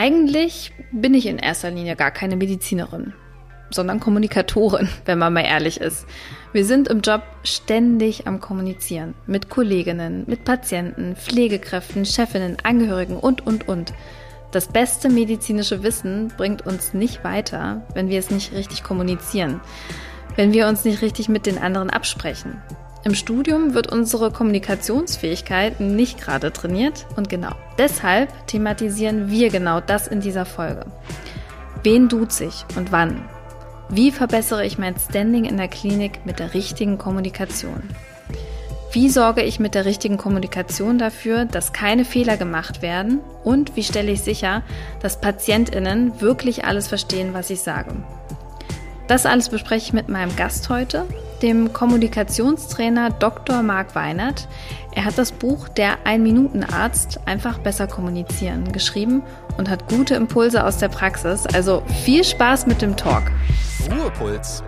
Eigentlich bin ich in erster Linie gar keine Medizinerin, sondern Kommunikatorin, wenn man mal ehrlich ist. Wir sind im Job ständig am Kommunizieren. Mit Kolleginnen, mit Patienten, Pflegekräften, Chefinnen, Angehörigen und, und, und. Das beste medizinische Wissen bringt uns nicht weiter, wenn wir es nicht richtig kommunizieren, wenn wir uns nicht richtig mit den anderen absprechen. Im Studium wird unsere Kommunikationsfähigkeit nicht gerade trainiert und genau deshalb thematisieren wir genau das in dieser Folge. Wen duze ich und wann? Wie verbessere ich mein Standing in der Klinik mit der richtigen Kommunikation? Wie sorge ich mit der richtigen Kommunikation dafür, dass keine Fehler gemacht werden? Und wie stelle ich sicher, dass Patientinnen wirklich alles verstehen, was ich sage? Das alles bespreche ich mit meinem Gast heute, dem Kommunikationstrainer Dr. Marc Weinert. Er hat das Buch Der Ein-Minuten-Arzt einfach besser kommunizieren geschrieben und hat gute Impulse aus der Praxis. Also viel Spaß mit dem Talk. Ruhepuls.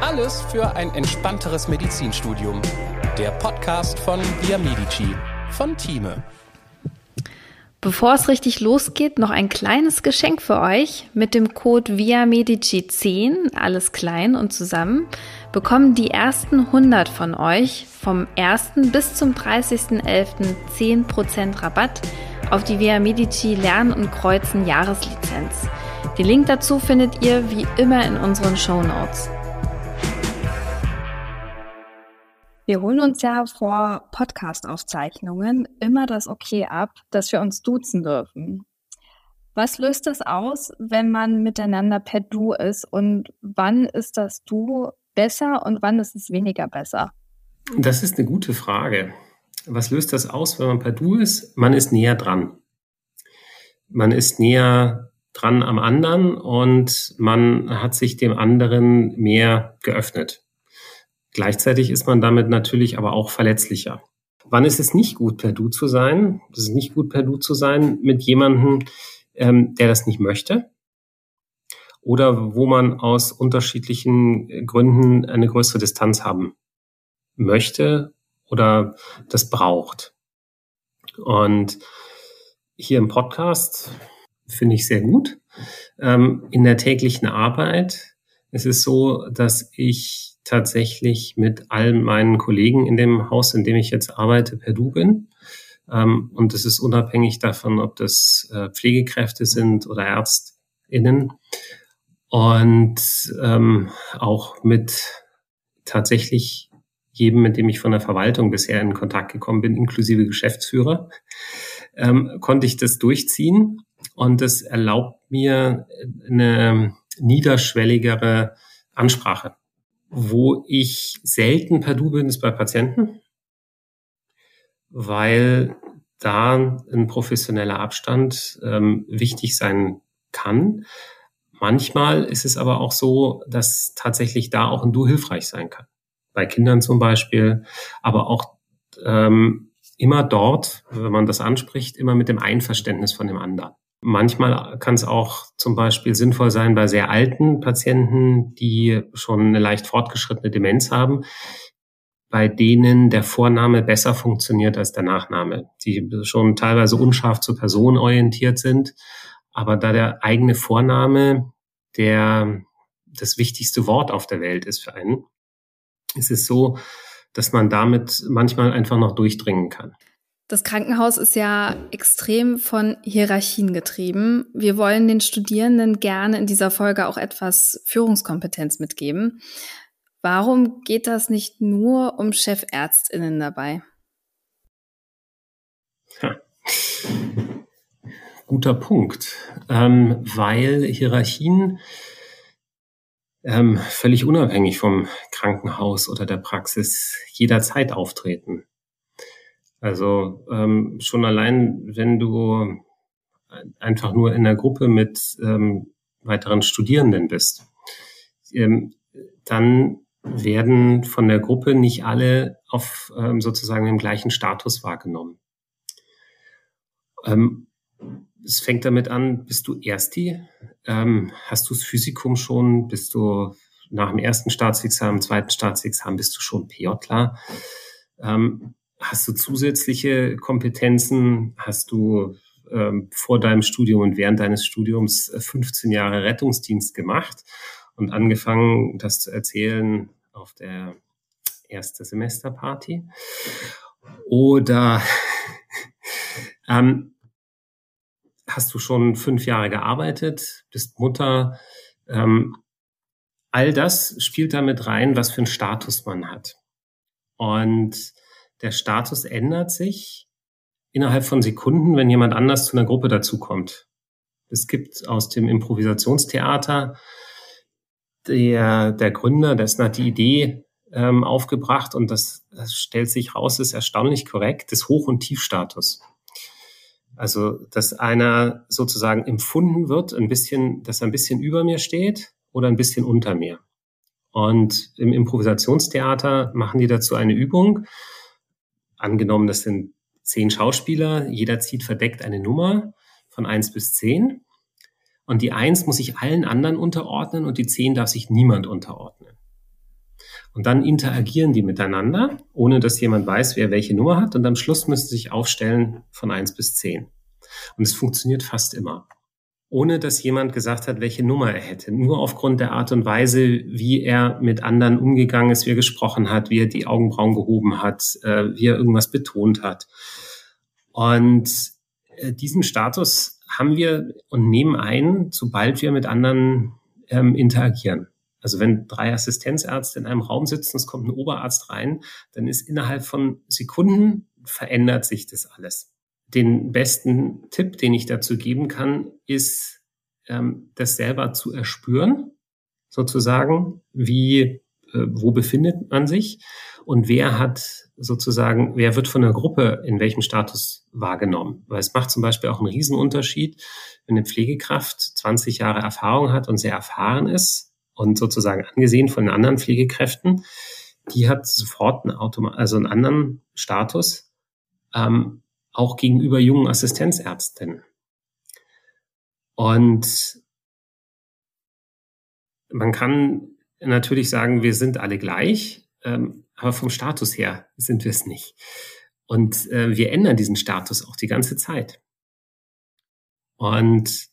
Alles für ein entspannteres Medizinstudium. Der Podcast von Via Medici von Thieme. Bevor es richtig losgeht, noch ein kleines Geschenk für euch. Mit dem Code Via Medici 10, alles klein und zusammen, bekommen die ersten 100 von euch vom 1. bis zum 30.11. 10% Rabatt auf die Via Medici Lernen und Kreuzen Jahreslizenz. Den Link dazu findet ihr wie immer in unseren Show Notes. Wir holen uns ja vor Podcast-Aufzeichnungen immer das Okay ab, dass wir uns duzen dürfen. Was löst das aus, wenn man miteinander per Du ist und wann ist das Du besser und wann ist es weniger besser? Das ist eine gute Frage. Was löst das aus, wenn man per Du ist? Man ist näher dran. Man ist näher dran am anderen und man hat sich dem anderen mehr geöffnet. Gleichzeitig ist man damit natürlich aber auch verletzlicher. Wann ist es nicht gut, per Du zu sein? Es ist nicht gut, per Du zu sein mit jemandem, ähm, der das nicht möchte. Oder wo man aus unterschiedlichen Gründen eine größere Distanz haben möchte oder das braucht. Und hier im Podcast finde ich sehr gut. Ähm, in der täglichen Arbeit ist es so, dass ich tatsächlich mit allen meinen Kollegen in dem Haus, in dem ich jetzt arbeite, per Du bin. Ähm, und das ist unabhängig davon, ob das äh, Pflegekräfte sind oder ÄrztInnen. Und ähm, auch mit tatsächlich jedem, mit dem ich von der Verwaltung bisher in Kontakt gekommen bin, inklusive Geschäftsführer, ähm, konnte ich das durchziehen. Und das erlaubt mir eine niederschwelligere Ansprache. Wo ich selten per Du bin, ist bei Patienten, weil da ein professioneller Abstand ähm, wichtig sein kann. Manchmal ist es aber auch so, dass tatsächlich da auch ein Du hilfreich sein kann. Bei Kindern zum Beispiel, aber auch ähm, immer dort, wenn man das anspricht, immer mit dem Einverständnis von dem anderen. Manchmal kann es auch zum Beispiel sinnvoll sein bei sehr alten Patienten, die schon eine leicht fortgeschrittene Demenz haben, bei denen der Vorname besser funktioniert als der Nachname, die schon teilweise unscharf zur Person orientiert sind. Aber da der eigene Vorname der das wichtigste Wort auf der Welt ist für einen, ist es so, dass man damit manchmal einfach noch durchdringen kann. Das Krankenhaus ist ja extrem von Hierarchien getrieben. Wir wollen den Studierenden gerne in dieser Folge auch etwas Führungskompetenz mitgeben. Warum geht das nicht nur um Chefärztinnen dabei? Ja. Guter Punkt, ähm, weil Hierarchien ähm, völlig unabhängig vom Krankenhaus oder der Praxis jederzeit auftreten. Also ähm, schon allein, wenn du einfach nur in der Gruppe mit ähm, weiteren Studierenden bist, ähm, dann werden von der Gruppe nicht alle auf ähm, sozusagen dem gleichen Status wahrgenommen. Ähm, es fängt damit an, bist du Ersti? Ähm, hast du das Physikum schon? Bist du nach dem ersten Staatsexamen, zweiten Staatsexamen, bist du schon PJler? Ähm, Hast du zusätzliche Kompetenzen? Hast du ähm, vor deinem Studium und während deines Studiums 15 äh, Jahre Rettungsdienst gemacht und angefangen, das zu erzählen auf der erste Semesterparty. Oder ähm, hast du schon fünf Jahre gearbeitet, bist Mutter. Ähm, all das spielt damit rein, was für einen Status man hat. Und der Status ändert sich innerhalb von Sekunden, wenn jemand anders zu einer Gruppe dazukommt. Es gibt aus dem Improvisationstheater der, der Gründer, dessen hat die Idee ähm, aufgebracht und das, das stellt sich raus, ist erstaunlich korrekt, des Hoch- und Tiefstatus. Also, dass einer sozusagen empfunden wird, ein bisschen, dass er ein bisschen über mir steht oder ein bisschen unter mir. Und im Improvisationstheater machen die dazu eine Übung. Angenommen, das sind zehn Schauspieler, jeder zieht verdeckt eine Nummer von eins bis zehn. Und die eins muss sich allen anderen unterordnen und die zehn darf sich niemand unterordnen. Und dann interagieren die miteinander, ohne dass jemand weiß, wer welche Nummer hat. Und am Schluss müssen sie sich aufstellen von eins bis zehn. Und es funktioniert fast immer. Ohne dass jemand gesagt hat, welche Nummer er hätte. Nur aufgrund der Art und Weise, wie er mit anderen umgegangen ist, wie er gesprochen hat, wie er die Augenbrauen gehoben hat, äh, wie er irgendwas betont hat. Und äh, diesen Status haben wir und nehmen ein, sobald wir mit anderen ähm, interagieren. Also wenn drei Assistenzärzte in einem Raum sitzen, es kommt ein Oberarzt rein, dann ist innerhalb von Sekunden verändert sich das alles. Den besten Tipp, den ich dazu geben kann, ist, ähm, das selber zu erspüren, sozusagen, wie, äh, wo befindet man sich und wer hat sozusagen, wer wird von der Gruppe in welchem Status wahrgenommen. Weil es macht zum Beispiel auch einen Riesenunterschied, wenn eine Pflegekraft 20 Jahre Erfahrung hat und sehr erfahren ist, und sozusagen angesehen von den anderen Pflegekräften, die hat sofort einen, Automa also einen anderen Status, ähm, auch gegenüber jungen Assistenzärztinnen. Und man kann natürlich sagen, wir sind alle gleich, ähm, aber vom Status her sind wir es nicht. Und äh, wir ändern diesen Status auch die ganze Zeit. Und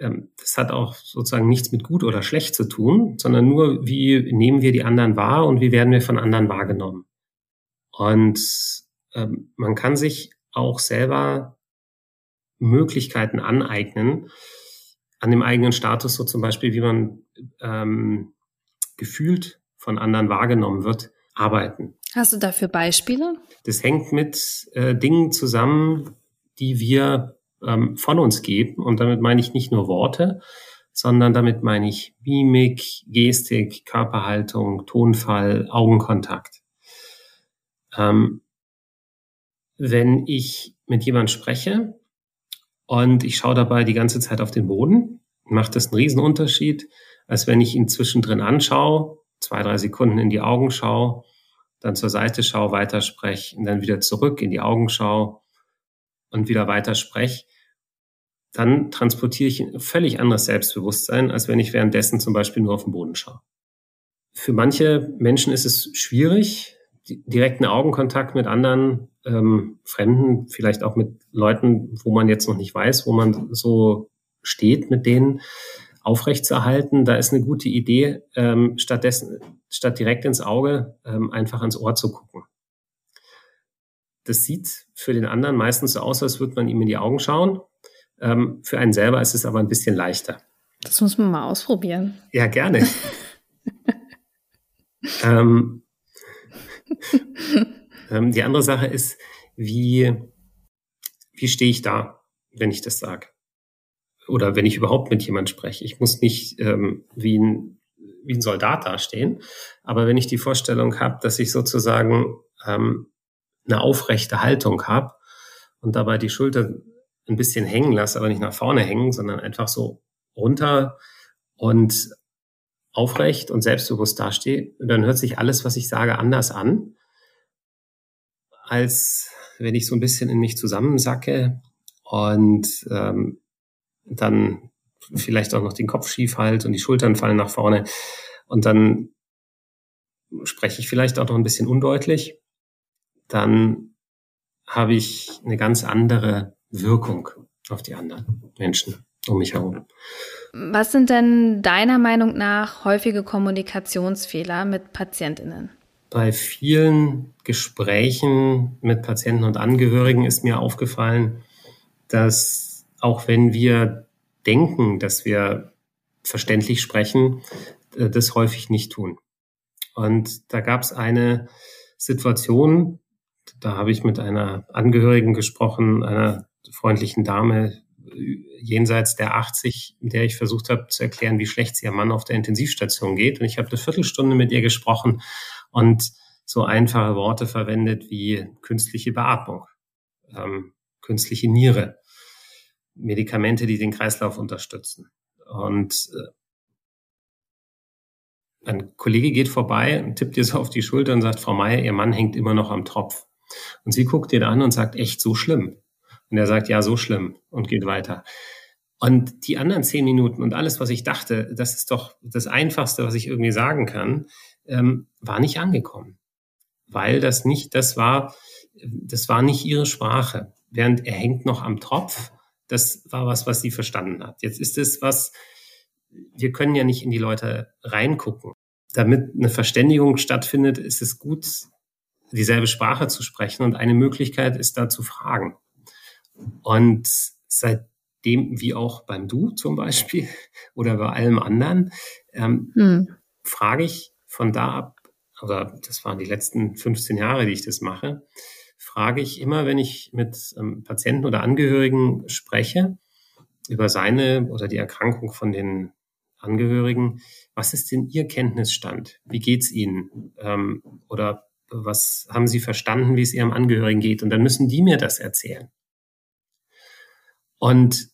ähm, das hat auch sozusagen nichts mit gut oder schlecht zu tun, sondern nur, wie nehmen wir die anderen wahr und wie werden wir von anderen wahrgenommen. Und ähm, man kann sich auch selber Möglichkeiten aneignen, an dem eigenen Status, so zum Beispiel, wie man ähm, gefühlt von anderen wahrgenommen wird, arbeiten. Hast du dafür Beispiele? Das hängt mit äh, Dingen zusammen, die wir ähm, von uns geben. Und damit meine ich nicht nur Worte, sondern damit meine ich Mimik, Gestik, Körperhaltung, Tonfall, Augenkontakt. Ähm, wenn ich mit jemand spreche und ich schaue dabei die ganze Zeit auf den Boden, macht das einen Riesenunterschied, als wenn ich ihn zwischendrin anschaue, zwei, drei Sekunden in die Augen schaue, dann zur Seite schaue, weiterspreche und dann wieder zurück in die Augen schaue und wieder weiter spreche, dann transportiere ich ein völlig anderes Selbstbewusstsein, als wenn ich währenddessen zum Beispiel nur auf den Boden schaue. Für manche Menschen ist es schwierig, direkten Augenkontakt mit anderen ähm, Fremden, vielleicht auch mit Leuten, wo man jetzt noch nicht weiß, wo man so steht, mit denen aufrechtzuerhalten. Da ist eine gute Idee, ähm, stattdessen, statt direkt ins Auge, ähm, einfach ans Ohr zu gucken. Das sieht für den anderen meistens so aus, als würde man ihm in die Augen schauen. Ähm, für einen selber ist es aber ein bisschen leichter. Das muss man mal ausprobieren. Ja, gerne. ähm, ähm, die andere Sache ist, wie, wie stehe ich da, wenn ich das sage? Oder wenn ich überhaupt mit jemand spreche. Ich muss nicht ähm, wie, ein, wie ein Soldat dastehen, aber wenn ich die Vorstellung habe, dass ich sozusagen ähm, eine aufrechte Haltung habe und dabei die Schulter ein bisschen hängen lasse, aber nicht nach vorne hängen, sondern einfach so runter und aufrecht und selbstbewusst dastehe, dann hört sich alles, was ich sage, anders an, als wenn ich so ein bisschen in mich zusammensacke und ähm, dann vielleicht auch noch den Kopf schief halte und die Schultern fallen nach vorne und dann spreche ich vielleicht auch noch ein bisschen undeutlich, dann habe ich eine ganz andere Wirkung. auf die anderen Menschen um mich herum. Was sind denn deiner Meinung nach häufige Kommunikationsfehler mit Patientinnen? Bei vielen Gesprächen mit Patienten und Angehörigen ist mir aufgefallen, dass auch wenn wir denken, dass wir verständlich sprechen, äh, das häufig nicht tun. Und da gab es eine Situation, da habe ich mit einer Angehörigen gesprochen, einer freundlichen Dame jenseits der 80, mit der ich versucht habe zu erklären, wie schlecht es ihr Mann auf der Intensivstation geht. Und ich habe eine Viertelstunde mit ihr gesprochen und so einfache Worte verwendet wie künstliche Beatmung, ähm, künstliche Niere, Medikamente, die den Kreislauf unterstützen. Und äh, ein Kollege geht vorbei und tippt ihr so auf die Schulter und sagt, Frau Meier, Ihr Mann hängt immer noch am Tropf. Und sie guckt ihn an und sagt, echt so schlimm. Und er sagt, ja, so schlimm und geht weiter. Und die anderen zehn Minuten und alles, was ich dachte, das ist doch das Einfachste, was ich irgendwie sagen kann, ähm, war nicht angekommen. Weil das nicht, das war, das war nicht ihre Sprache. Während er hängt noch am Tropf, das war was, was sie verstanden hat. Jetzt ist es was, wir können ja nicht in die Leute reingucken. Damit eine Verständigung stattfindet, ist es gut, dieselbe Sprache zu sprechen. Und eine Möglichkeit ist da zu fragen. Und seitdem, wie auch beim Du zum Beispiel oder bei allem anderen, ähm, hm. frage ich von da ab, oder das waren die letzten 15 Jahre, die ich das mache, frage ich immer, wenn ich mit ähm, Patienten oder Angehörigen spreche, über seine oder die Erkrankung von den Angehörigen, was ist denn Ihr Kenntnisstand? Wie geht's Ihnen? Ähm, oder was haben Sie verstanden, wie es Ihrem Angehörigen geht? Und dann müssen die mir das erzählen. Und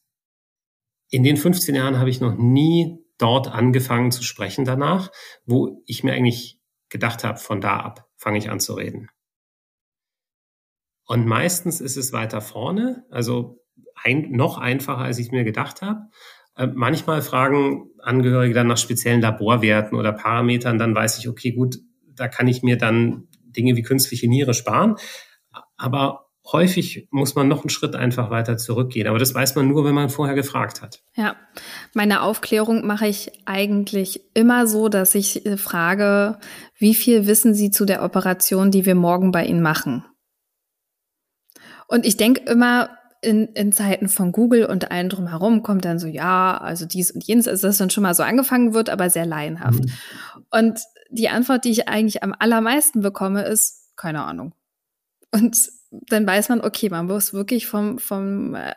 in den 15 Jahren habe ich noch nie dort angefangen zu sprechen danach, wo ich mir eigentlich gedacht habe, von da ab fange ich an zu reden. Und meistens ist es weiter vorne, also ein, noch einfacher, als ich mir gedacht habe. Äh, manchmal fragen Angehörige dann nach speziellen Laborwerten oder Parametern, dann weiß ich, okay, gut, da kann ich mir dann Dinge wie künstliche Niere sparen. Aber häufig muss man noch einen Schritt einfach weiter zurückgehen. Aber das weiß man nur, wenn man vorher gefragt hat. Ja, meine Aufklärung mache ich eigentlich immer so, dass ich äh, frage, wie viel wissen Sie zu der Operation, die wir morgen bei Ihnen machen? Und ich denke immer, in, in Zeiten von Google und allen drumherum kommt dann so, ja, also dies und jenes, also dass dann schon mal so angefangen wird, aber sehr laienhaft. Mhm. Und die Antwort, die ich eigentlich am allermeisten bekomme, ist, keine Ahnung. Und dann weiß man, okay, man muss wirklich vom, vom äh,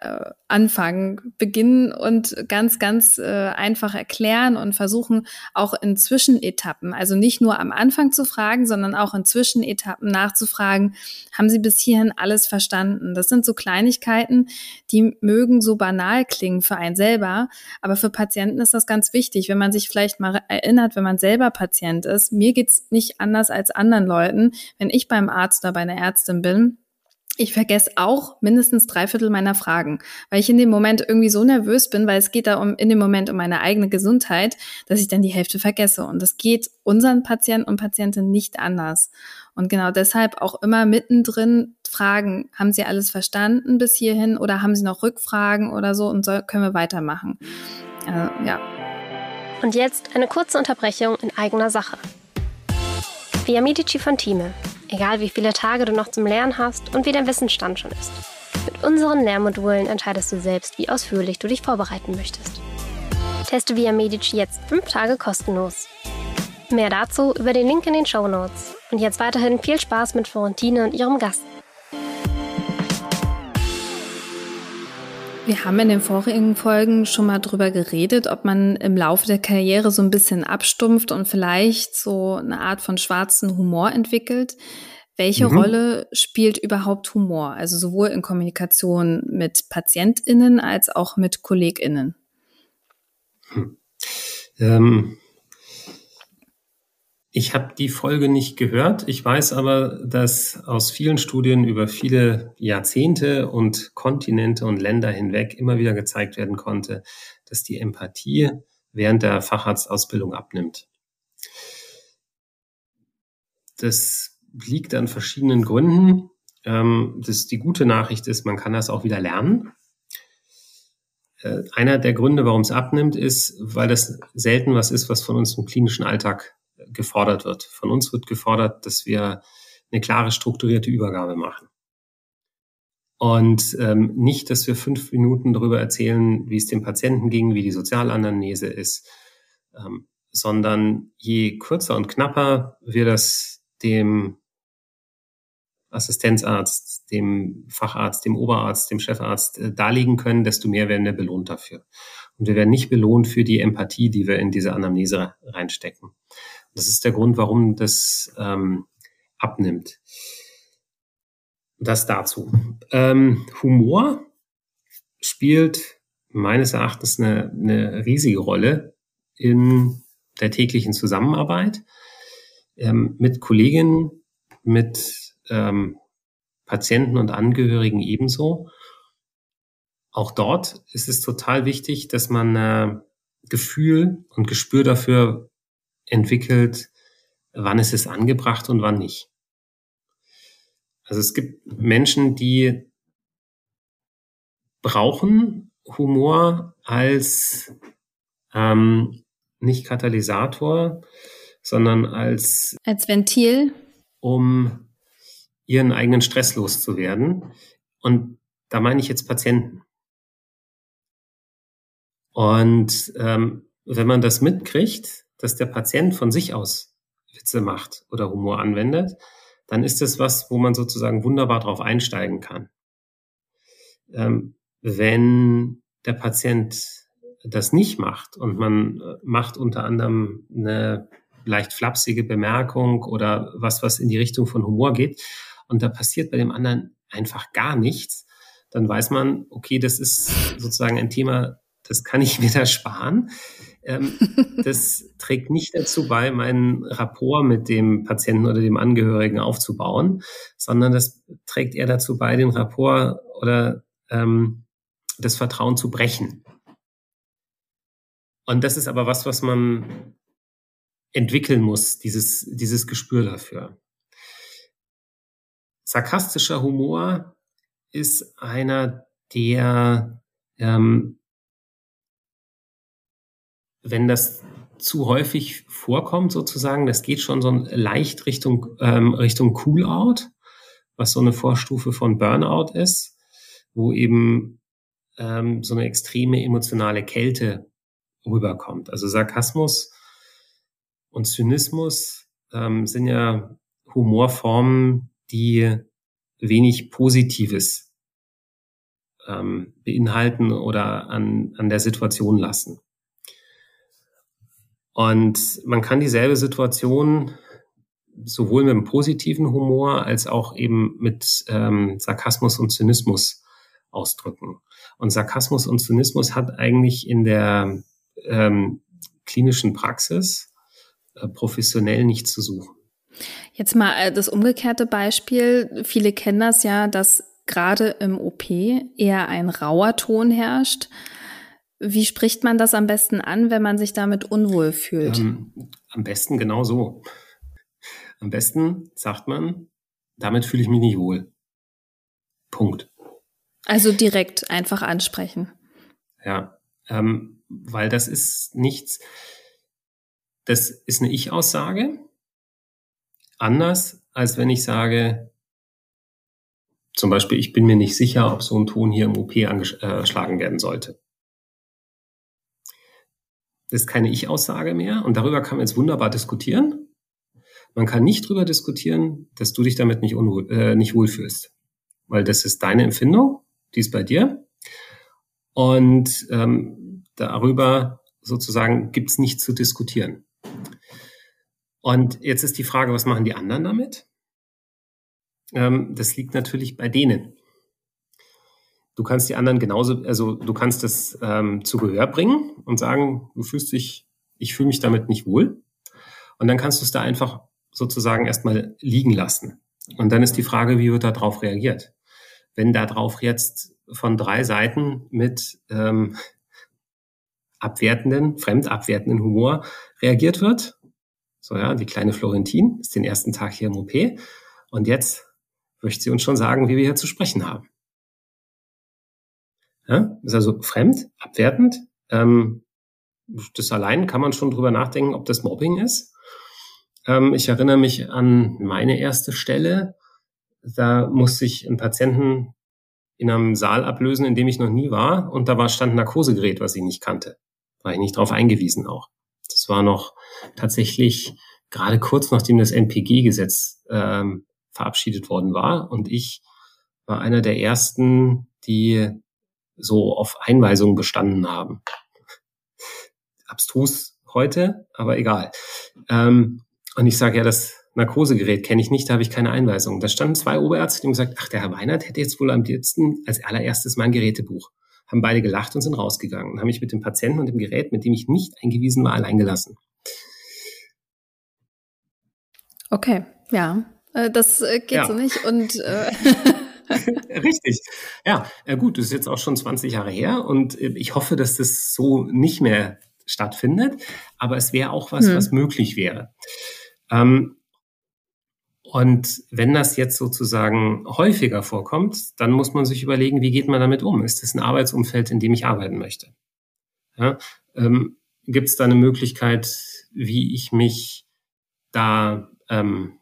Anfang beginnen und ganz, ganz äh, einfach erklären und versuchen auch in Zwischenetappen, also nicht nur am Anfang zu fragen, sondern auch in Zwischenetappen nachzufragen, haben Sie bis hierhin alles verstanden? Das sind so Kleinigkeiten, die mögen so banal klingen für einen selber, aber für Patienten ist das ganz wichtig, wenn man sich vielleicht mal erinnert, wenn man selber Patient ist. Mir geht's nicht anders als anderen Leuten, wenn ich beim Arzt oder bei einer Ärztin bin ich vergesse auch mindestens drei Viertel meiner Fragen, weil ich in dem Moment irgendwie so nervös bin, weil es geht da um in dem Moment um meine eigene Gesundheit, dass ich dann die Hälfte vergesse. Und das geht unseren Patienten und Patientinnen nicht anders. Und genau deshalb auch immer mittendrin fragen, haben Sie alles verstanden bis hierhin oder haben Sie noch Rückfragen oder so und so können wir weitermachen. Also, ja. Und jetzt eine kurze Unterbrechung in eigener Sache. Via Medici von egal wie viele Tage du noch zum Lernen hast und wie dein Wissensstand schon ist. Mit unseren Lernmodulen entscheidest du selbst, wie ausführlich du dich vorbereiten möchtest. Teste via Medici jetzt 5 Tage kostenlos. Mehr dazu über den Link in den Show Notes. Und jetzt weiterhin viel Spaß mit Florentine und ihrem Gast. Wir haben in den vorigen Folgen schon mal drüber geredet, ob man im Laufe der Karriere so ein bisschen abstumpft und vielleicht so eine Art von schwarzen Humor entwickelt. Welche mhm. Rolle spielt überhaupt Humor? Also sowohl in Kommunikation mit PatientInnen als auch mit KollegInnen? Hm. Ähm, ich habe die Folge nicht gehört. Ich weiß aber, dass aus vielen Studien über viele Jahrzehnte und Kontinente und Länder hinweg immer wieder gezeigt werden konnte, dass die Empathie während der Facharztausbildung abnimmt. Das liegt an verschiedenen Gründen. Ähm, das, die gute Nachricht ist, man kann das auch wieder lernen. äh, einer der Gründe, warum es abnimmt, ist, weil das selten was ist, was von uns im klinischen Alltag gefordert wird. Von uns wird gefordert, dass wir eine klare, strukturierte Übergabe machen. Und ähm, nicht, dass wir fünf Minuten darüber erzählen, wie es dem Patienten ging, wie die Sozialanamnese ist, ähm, sondern je kürzer und knapper wir das dem Assistenzarzt, dem Facharzt, dem Oberarzt, dem Chefarzt äh, darlegen können, desto mehr werden wir belohnt dafür. Und wir werden nicht belohnt für die Empathie, die wir in diese Anamnese reinstecken. Das ist der Grund, warum das ähm, abnimmt. Das dazu. Ähm, Humor spielt meines Erachtens eine, eine riesige Rolle in der täglichen Zusammenarbeit ähm, mit Kolleginnen, mit ähm, Patienten und Angehörigen ebenso. Auch dort ist es total wichtig, dass man äh, Gefühl und Gespür dafür entwickelt, wann ist es angebracht und wann nicht. Also es gibt Menschen, die brauchen Humor als ähm, nicht Katalysator, sondern als als Ventil, um ihren eigenen Stress loszuwerden. Und da meine ich jetzt Patienten. Und ähm, wenn man das mitkriegt, dass der Patient von sich aus Witze macht oder Humor anwendet, dann ist es was, wo man sozusagen wunderbar drauf einsteigen kann. Ähm, wenn der Patient das nicht macht und man äh, macht unter anderem eine leicht flapsige Bemerkung oder was, was in die Richtung von Humor geht und da passiert bei dem anderen einfach gar nichts, dann weiß man, okay, das ist sozusagen ein Thema, das kann ich mir da sparen. Ähm, das trägt nicht dazu bei, meinen Rapport mit dem Patienten oder dem Angehörigen aufzubauen, sondern das trägt eher dazu bei, den Rapport oder ähm, das Vertrauen zu brechen. Und das ist aber was, was man entwickeln muss, dieses, dieses Gespür dafür. Sarkastischer Humor ist einer, der, ähm, wenn das zu häufig vorkommt, sozusagen, das geht schon so leicht Richtung, ähm, Richtung Cool-Out, was so eine Vorstufe von Burnout ist, wo eben ähm, so eine extreme emotionale Kälte rüberkommt. Also Sarkasmus und Zynismus ähm, sind ja Humorformen, die wenig Positives ähm, beinhalten oder an, an der Situation lassen. Und man kann dieselbe Situation sowohl mit einem positiven Humor als auch eben mit ähm, Sarkasmus und Zynismus ausdrücken. Und Sarkasmus und Zynismus hat eigentlich in der ähm, klinischen Praxis äh, professionell nichts zu suchen. Jetzt mal äh, das umgekehrte Beispiel. Viele kennen das ja, dass gerade im OP eher ein rauer Ton herrscht. Wie spricht man das am besten an, wenn man sich damit unwohl fühlt? Ähm, am besten genau so. Am besten sagt man, damit fühle ich mich nicht wohl. Punkt. Also direkt einfach ansprechen. Ja, ähm, weil das ist nichts, das ist eine Ich-Aussage. Anders, als wenn ich sage, zum Beispiel, ich bin mir nicht sicher, ob so ein Ton hier im OP angeschlagen werden sollte. Das ist keine Ich-Aussage mehr und darüber kann man jetzt wunderbar diskutieren. Man kann nicht darüber diskutieren, dass du dich damit nicht, unwohl, äh, nicht wohlfühlst, weil das ist deine Empfindung, die ist bei dir. Und ähm, darüber sozusagen gibt's nichts zu diskutieren. Und jetzt ist die Frage, was machen die anderen damit? Ähm, das liegt natürlich bei denen. Du kannst die anderen genauso, also du kannst das ähm, zu Gehör bringen und sagen, du fühlst dich, ich fühle mich damit nicht wohl. Und dann kannst du es da einfach sozusagen erstmal liegen lassen. Und dann ist die Frage, wie wird da drauf reagiert? Wenn da drauf jetzt von drei Seiten mit ähm, abwertenden, fremdabwertenden Humor reagiert wird, so ja, die kleine Florentin ist den ersten Tag hier im OP und jetzt möchte sie uns schon sagen, wie wir hier zu sprechen haben. Ja? Ist also fremd, abwertend. Ähm, das allein kann man schon drüber nachdenken, ob das Mobbing ist. Ähm, ich erinnere mich an meine erste Stelle. Da musste ich einen Patienten in einem Saal ablösen, in dem ich noch nie war. Und da war stand ein Narkosegerät, was ich nicht kannte. War ich nicht darauf eingewiesen auch. Das war noch tatsächlich gerade kurz nachdem das NPG-Gesetz ähm, verabschiedet worden war. Und ich war einer der ersten, die so auf Einweisungen bestanden haben. Abstrus heute, aber egal. Ähm, und ich sage ja, das Narkosegerät kenne ich nicht, da habe ich keine Einweisung. Da standen zwei Oberärzte, die haben gesagt, ach, der Herr Weinert hätte jetzt wohl am liebsten als allererstes mein Gerätebuch. Haben beide gelacht und sind rausgegangen und haben mich mit dem Patienten und dem Gerät, mit dem ich nicht eingewiesen war, allein gelassen. Okay, ja, äh, das äh, geht ja. so nicht und äh Richtig. Ja, gut, das ist jetzt auch schon 20 Jahre her und ich hoffe, dass das so nicht mehr stattfindet, aber es wäre auch was, hm. was möglich wäre. Ähm, und wenn das jetzt sozusagen häufiger vorkommt, dann muss man sich überlegen, wie geht man damit um? Ist das ein Arbeitsumfeld, in dem ich arbeiten möchte? Ja, ähm, Gibt es da eine Möglichkeit, wie ich mich da ähm,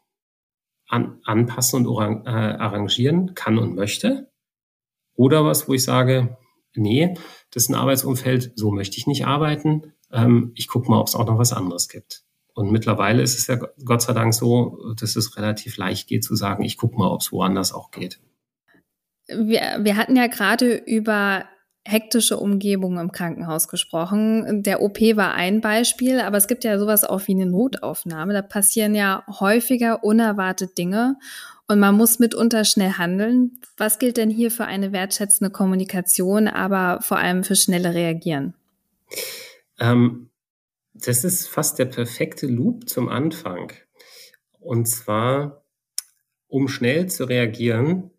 an, anpassen und äh, arrangieren kann und möchte? Oder was, wo ich sage, nee, das ist ein Arbeitsumfeld, so möchte ich nicht arbeiten. Ähm, ich gucke mal, ob es auch noch was anderes gibt. Und mittlerweile ist es ja Gott sei Dank so, dass es relativ leicht geht zu sagen, ich gucke mal, ob es woanders auch geht. Wir, wir hatten ja gerade über hektische Umgebung im Krankenhaus gesprochen. Der OP war ein Beispiel, aber es gibt ja sowas auch wie eine Notaufnahme. Da passieren ja häufiger unerwartet Dinge und man muss mitunter schnell handeln. Was gilt denn hier für eine wertschätzende Kommunikation, aber vor allem für schnelle Reagieren? Ähm, das ist fast der perfekte Loop zum Anfang. Und zwar, um schnell zu reagieren,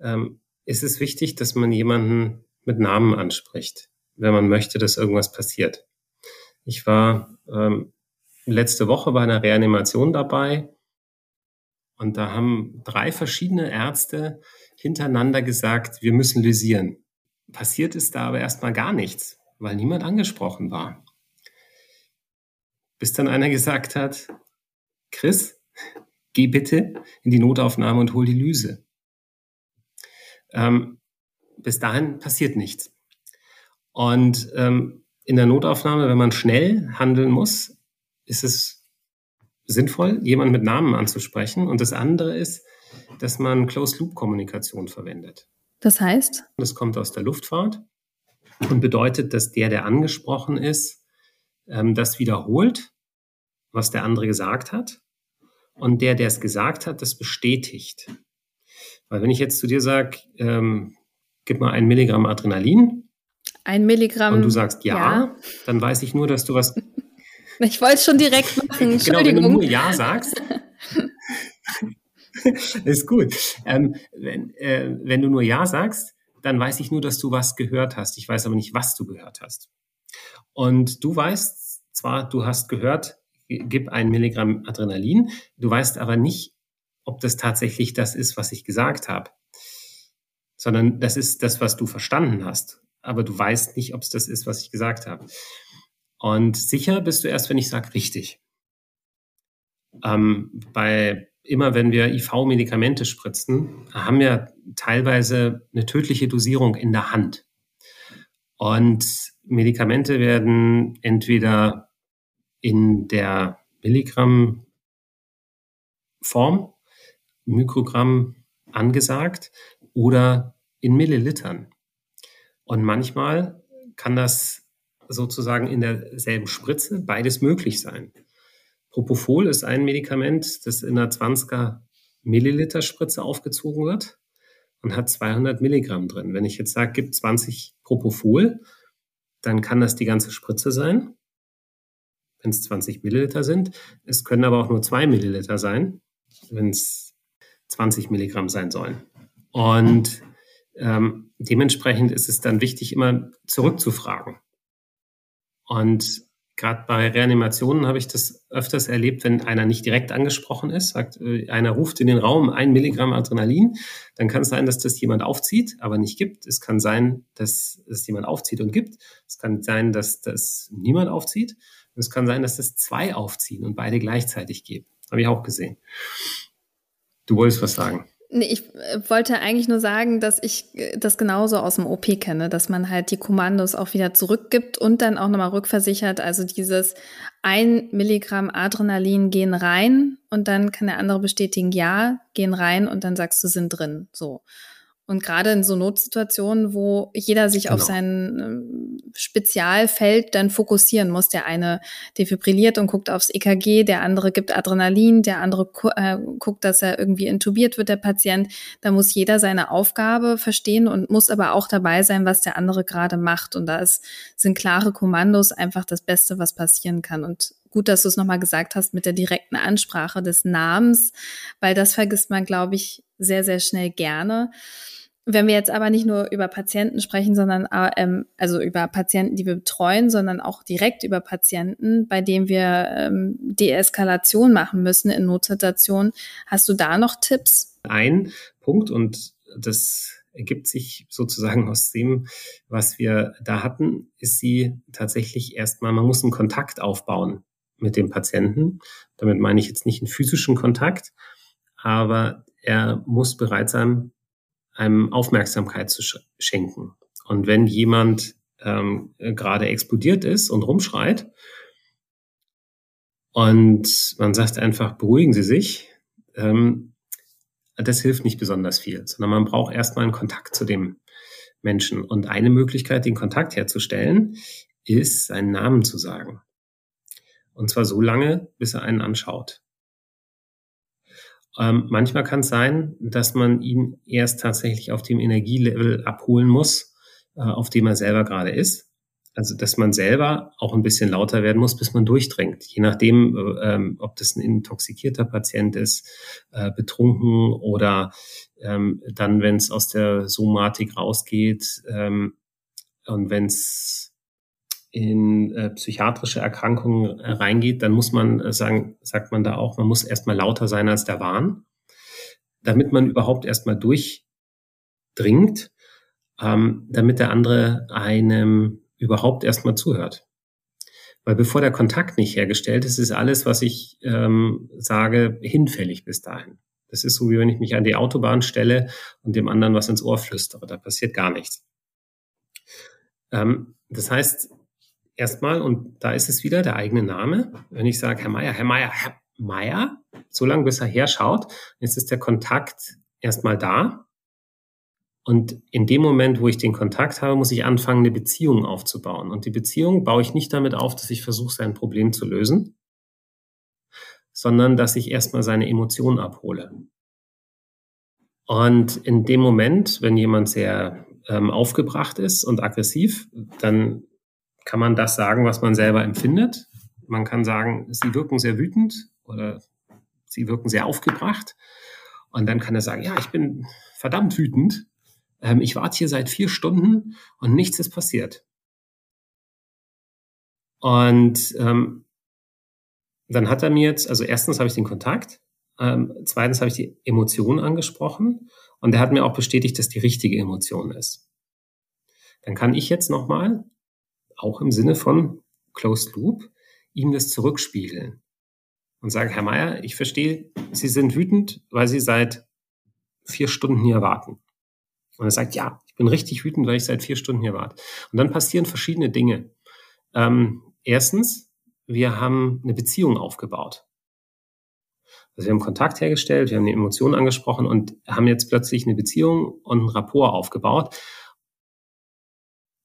ähm, ist es wichtig, dass man jemanden mit Namen anspricht, wenn man möchte, dass irgendwas passiert. Ich war ähm, letzte Woche bei einer Reanimation dabei und da haben drei verschiedene Ärzte hintereinander gesagt, wir müssen lysieren. Passiert ist da aber erstmal gar nichts, weil niemand angesprochen war bis dann einer gesagt hat, Chris, geh bitte in die Notaufnahme und hol die Lyse. Ähm, bis dahin passiert nichts. Und ähm, in der Notaufnahme, wenn man schnell handeln muss, ist es sinnvoll, jemanden mit Namen anzusprechen. Und das andere ist, dass man Closed-Loop-Kommunikation verwendet. Das heißt? Das kommt aus der Luftfahrt und bedeutet, dass der, der angesprochen ist, ähm, das wiederholt was der andere gesagt hat. Und der, der es gesagt hat, das bestätigt. Weil wenn ich jetzt zu dir sage, ähm, gib mal ein Milligramm Adrenalin. Ein Milligramm. Und du sagst ja, ja. dann weiß ich nur, dass du was. Ich wollte es schon direkt machen. Entschuldigung. Genau, wenn du nur ja sagst. ist gut. Ähm, wenn, äh, wenn du nur ja sagst, dann weiß ich nur, dass du was gehört hast. Ich weiß aber nicht, was du gehört hast. Und du weißt zwar, du hast gehört, gib ein Milligramm Adrenalin. Du weißt aber nicht, ob das tatsächlich das ist, was ich gesagt habe, sondern das ist das, was du verstanden hast. Aber du weißt nicht, ob es das ist, was ich gesagt habe. Und sicher bist du erst, wenn ich sage, richtig. Ähm, bei immer wenn wir IV-Medikamente spritzen, haben wir teilweise eine tödliche Dosierung in der Hand. Und Medikamente werden entweder in der Milligramm Form, Mikrogramm angesagt oder in Millilitern. Und manchmal kann das sozusagen in derselben Spritze beides möglich sein. Propofol ist ein Medikament, das in einer 20er Milliliter Spritze aufgezogen wird und hat 200 Milligramm drin. Wenn ich jetzt sage, gib 20 Propofol, dann kann das die ganze Spritze sein wenn es 20 Milliliter sind. Es können aber auch nur zwei Milliliter sein, wenn es 20 Milligramm sein sollen. Und ähm, dementsprechend ist es dann wichtig, immer zurückzufragen. Und gerade bei Reanimationen habe ich das öfters erlebt, wenn einer nicht direkt angesprochen ist, sagt, äh, einer ruft in den Raum ein Milligramm Adrenalin, dann kann es sein, dass das jemand aufzieht, aber nicht gibt. Es kann sein, dass es jemand aufzieht und gibt. Es kann sein, dass das niemand aufzieht. Und es kann sein, dass das zwei aufziehen und beide gleichzeitig geben. Habe ich auch gesehen. Du wolltest was sagen. Nee, ich äh, wollte eigentlich nur sagen, dass ich äh, das genauso aus dem OP kenne, dass man halt die Kommandos auch wieder zurückgibt und dann auch nochmal rückversichert. Also dieses ein Milligramm Adrenalin gehen rein und dann kann der andere bestätigen, ja, gehen rein und dann sagst du, sind drin. So. Und gerade in so Notsituationen, wo jeder sich genau. auf sein ähm, Spezialfeld dann fokussieren muss, der eine defibrilliert und guckt aufs EKG, der andere gibt Adrenalin, der andere gu äh, guckt, dass er irgendwie intubiert wird, der Patient, da muss jeder seine Aufgabe verstehen und muss aber auch dabei sein, was der andere gerade macht. Und da ist, sind klare Kommandos einfach das Beste, was passieren kann. Und gut, dass du es nochmal gesagt hast mit der direkten Ansprache des Namens, weil das vergisst man, glaube ich, sehr, sehr schnell gerne. Wenn wir jetzt aber nicht nur über Patienten sprechen, sondern ähm, also über Patienten, die wir betreuen, sondern auch direkt über Patienten, bei denen wir ähm, Deeskalation machen müssen in Notsituationen, hast du da noch Tipps? Ein Punkt und das ergibt sich sozusagen aus dem, was wir da hatten, ist sie tatsächlich erstmal, man muss einen Kontakt aufbauen mit dem Patienten. Damit meine ich jetzt nicht einen physischen Kontakt, aber er muss bereit sein, einem Aufmerksamkeit zu schenken. Und wenn jemand ähm, gerade explodiert ist und rumschreit und man sagt einfach, beruhigen Sie sich, ähm, das hilft nicht besonders viel, sondern man braucht erstmal einen Kontakt zu dem Menschen. Und eine Möglichkeit, den Kontakt herzustellen, ist, seinen Namen zu sagen. Und zwar so lange, bis er einen anschaut. Ähm, manchmal kann es sein, dass man ihn erst tatsächlich auf dem Energielevel abholen muss, äh, auf dem er selber gerade ist. Also, dass man selber auch ein bisschen lauter werden muss, bis man durchdringt. Je nachdem, äh, ähm, ob das ein intoxikierter Patient ist, äh, betrunken oder ähm, dann, wenn es aus der Somatik rausgeht ähm, und wenn es in äh, psychiatrische Erkrankungen äh, reingeht, dann muss man äh, sagen, sagt man da auch, man muss erstmal lauter sein als der Wahn, damit man überhaupt erstmal durchdringt, ähm, damit der andere einem überhaupt erstmal zuhört. Weil bevor der Kontakt nicht hergestellt ist, ist alles, was ich ähm, sage, hinfällig bis dahin. Das ist so, wie wenn ich mich an die Autobahn stelle und dem anderen was ins Ohr flüstere. Da passiert gar nichts. Ähm, das heißt, erstmal, und da ist es wieder der eigene Name. Wenn ich sage, Herr Meier, Herr Meier, Herr Meier, so lange bis er herschaut, ist es der Kontakt erstmal da. Und in dem Moment, wo ich den Kontakt habe, muss ich anfangen, eine Beziehung aufzubauen. Und die Beziehung baue ich nicht damit auf, dass ich versuche, sein Problem zu lösen, sondern dass ich erstmal seine Emotionen abhole. Und in dem Moment, wenn jemand sehr ähm, aufgebracht ist und aggressiv, dann kann man das sagen, was man selber empfindet. Man kann sagen, sie wirken sehr wütend oder sie wirken sehr aufgebracht. Und dann kann er sagen, ja, ich bin verdammt wütend. Ähm, ich warte hier seit vier Stunden und nichts ist passiert. Und ähm, dann hat er mir jetzt, also erstens habe ich den Kontakt, ähm, zweitens habe ich die Emotion angesprochen und er hat mir auch bestätigt, dass die richtige Emotion ist. Dann kann ich jetzt nochmal auch im Sinne von Closed Loop, ihm das zurückspiegeln und sagen, Herr Meier, ich verstehe, Sie sind wütend, weil Sie seit vier Stunden hier warten. Und er sagt, ja, ich bin richtig wütend, weil ich seit vier Stunden hier warte. Und dann passieren verschiedene Dinge. Ähm, erstens, wir haben eine Beziehung aufgebaut. Also wir haben Kontakt hergestellt, wir haben die Emotionen angesprochen und haben jetzt plötzlich eine Beziehung und ein Rapport aufgebaut.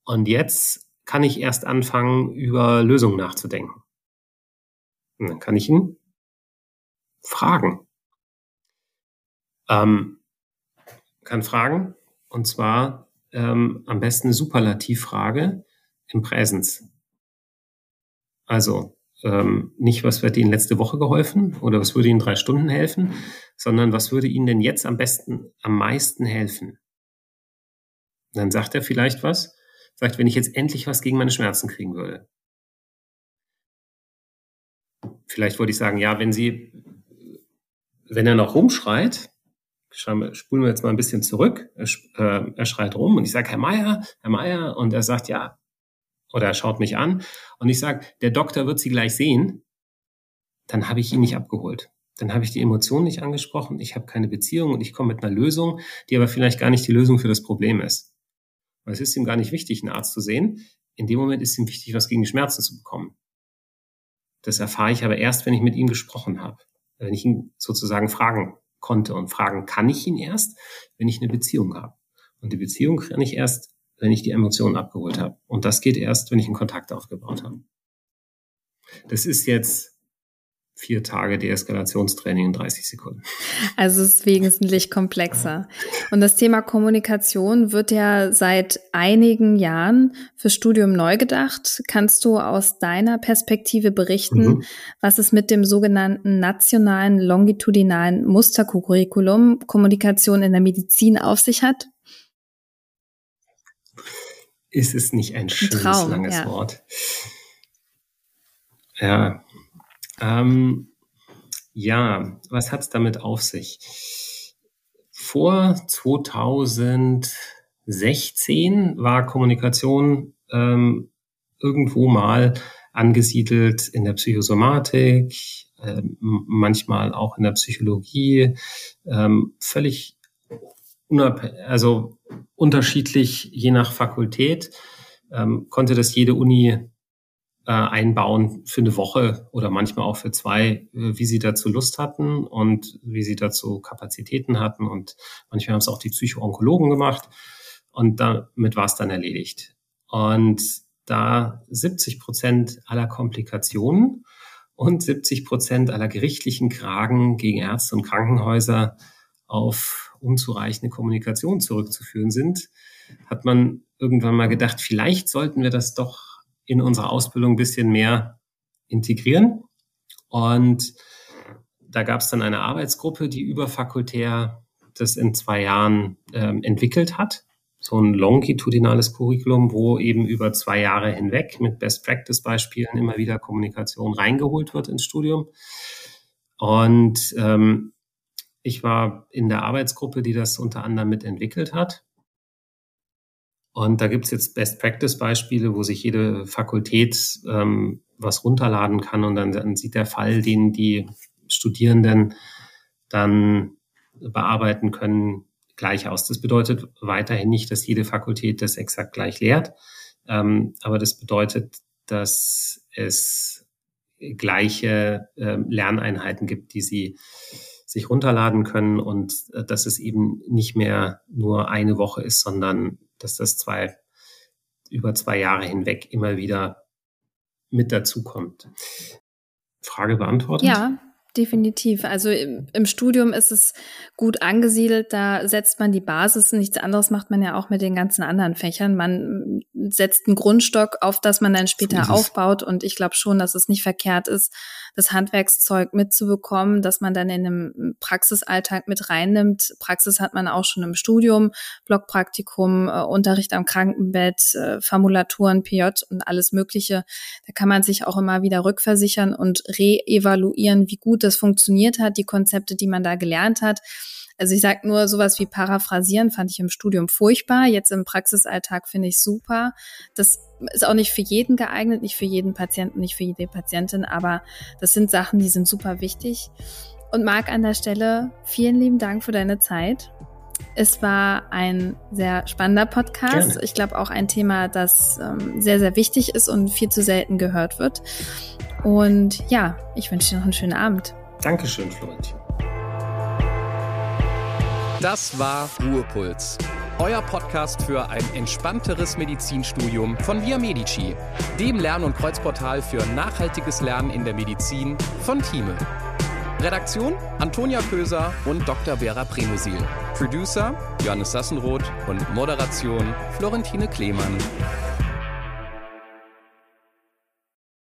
Und jetzt kann ich erst anfangen, über Lösungen nachzudenken. Und dann kann ich ihn fragen. Ähm, kann fragen, und zwar ähm, am besten eine Superlativfrage im Präsens. Also ähm, nicht, was wird Ihnen letzte Woche geholfen oder was würde Ihnen drei Stunden helfen, sondern was würde Ihnen denn jetzt am besten, am meisten helfen? dann sagt er vielleicht was, sagt, wenn ich jetzt endlich was gegen meine Schmerzen kriegen würde. vielleicht wollte ich sagen, ja, wenn Sie, wenn er noch rumschreit, spulen wir jetzt mal ein bisschen zurück, er, äh, er schreit rum und ich sage, Herr Meier, Herr Meier, und er sagt, ja, oder er schaut mich an und ich sage, der Doktor wird Sie gleich sehen, dann habe ich ihn nicht abgeholt. Dann habe ich die Emotionen nicht angesprochen, ich habe keine Beziehung und ich komme mit einer Lösung, die aber vielleicht gar nicht die Lösung für das Problem ist. Weil es ist ihm gar nicht wichtig, einen Arzt zu sehen. In dem Moment ist ihm wichtig, was gegen die Schmerzen zu bekommen. Das erfahre ich aber erst, wenn ich mit ihm gesprochen habe. Wenn ich ihn sozusagen fragen konnte. Und fragen kann ich ihn erst, wenn ich eine Beziehung habe. Und die Beziehung kann ich erst, wenn ich die Emotionen abgeholt habe. Und das geht erst, wenn ich einen Kontakt aufgebaut habe. Das ist jetzt vier Tage Deeskalationstraining in 30 Sekunden. Also es ist wesentlich komplexer. Und das Thema Kommunikation wird ja seit einigen Jahren fürs Studium neu gedacht. Kannst du aus deiner Perspektive berichten, mhm. was es mit dem sogenannten nationalen longitudinalen Mustercurriculum Kommunikation in der Medizin auf sich hat? Ist es nicht ein schönes, Traum, langes ja. Wort? Ja, ähm, ja, was hat's damit auf sich? Vor 2016 war Kommunikation ähm, irgendwo mal angesiedelt in der Psychosomatik, äh, manchmal auch in der Psychologie, ähm, völlig also unterschiedlich je nach Fakultät. Ähm, konnte das jede Uni äh, einbauen für eine Woche oder manchmal auch für zwei, äh, wie sie dazu Lust hatten und wie sie dazu Kapazitäten hatten. Und manchmal haben es auch die Psychoonkologen gemacht. Und damit war es dann erledigt. Und da 70 Prozent aller Komplikationen und 70 Prozent aller gerichtlichen Kragen gegen Ärzte und Krankenhäuser auf unzureichende Kommunikation zurückzuführen sind, hat man irgendwann mal gedacht, vielleicht sollten wir das doch in unserer Ausbildung ein bisschen mehr integrieren. Und da gab es dann eine Arbeitsgruppe, die überfakultär das in zwei Jahren ähm, entwickelt hat. So ein longitudinales Curriculum, wo eben über zwei Jahre hinweg mit Best-Practice-Beispielen immer wieder Kommunikation reingeholt wird ins Studium. Und ähm, ich war in der Arbeitsgruppe, die das unter anderem mitentwickelt hat. Und da gibt's jetzt Best-Practice-Beispiele, wo sich jede Fakultät ähm, was runterladen kann und dann, dann sieht der Fall, den die Studierenden dann bearbeiten können, gleich aus. Das bedeutet weiterhin nicht, dass jede Fakultät das exakt gleich lehrt, ähm, aber das bedeutet, dass es gleiche äh, Lerneinheiten gibt, die sie sich runterladen können und äh, dass es eben nicht mehr nur eine Woche ist, sondern dass das zwei, über zwei Jahre hinweg immer wieder mit dazukommt. Frage beantwortet? Ja, definitiv. Also im, im, Studium ist es gut angesiedelt, da setzt man die Basis. Nichts anderes macht man ja auch mit den ganzen anderen Fächern. Man setzt einen Grundstock, auf das man dann später so aufbaut. Und ich glaube schon, dass es nicht verkehrt ist, das Handwerkszeug mitzubekommen, dass man dann in einem Praxisalltag mit reinnimmt. Praxis hat man auch schon im Studium, Blockpraktikum, äh, Unterricht am Krankenbett, äh, Formulaturen, PJ und alles Mögliche. Da kann man sich auch immer wieder rückversichern und reevaluieren, wie gut das funktioniert hat, die Konzepte, die man da gelernt hat. Also ich sage nur sowas wie paraphrasieren fand ich im Studium furchtbar. Jetzt im Praxisalltag finde ich super. Das ist auch nicht für jeden geeignet, nicht für jeden Patienten, nicht für jede Patientin, aber das sind Sachen, die sind super wichtig. Und Marc an der Stelle, vielen lieben Dank für deine Zeit. Es war ein sehr spannender Podcast. Gerne. Ich glaube auch ein Thema, das ähm, sehr, sehr wichtig ist und viel zu selten gehört wird. Und ja, ich wünsche dir noch einen schönen Abend. Dankeschön, Florentin. Das war Ruhepuls, euer Podcast für ein entspannteres Medizinstudium von Via Medici, dem Lern- und Kreuzportal für nachhaltiges Lernen in der Medizin von Thieme. Redaktion Antonia Köser und Dr. Vera Premusil. Producer Johannes Sassenroth und Moderation Florentine Klemann.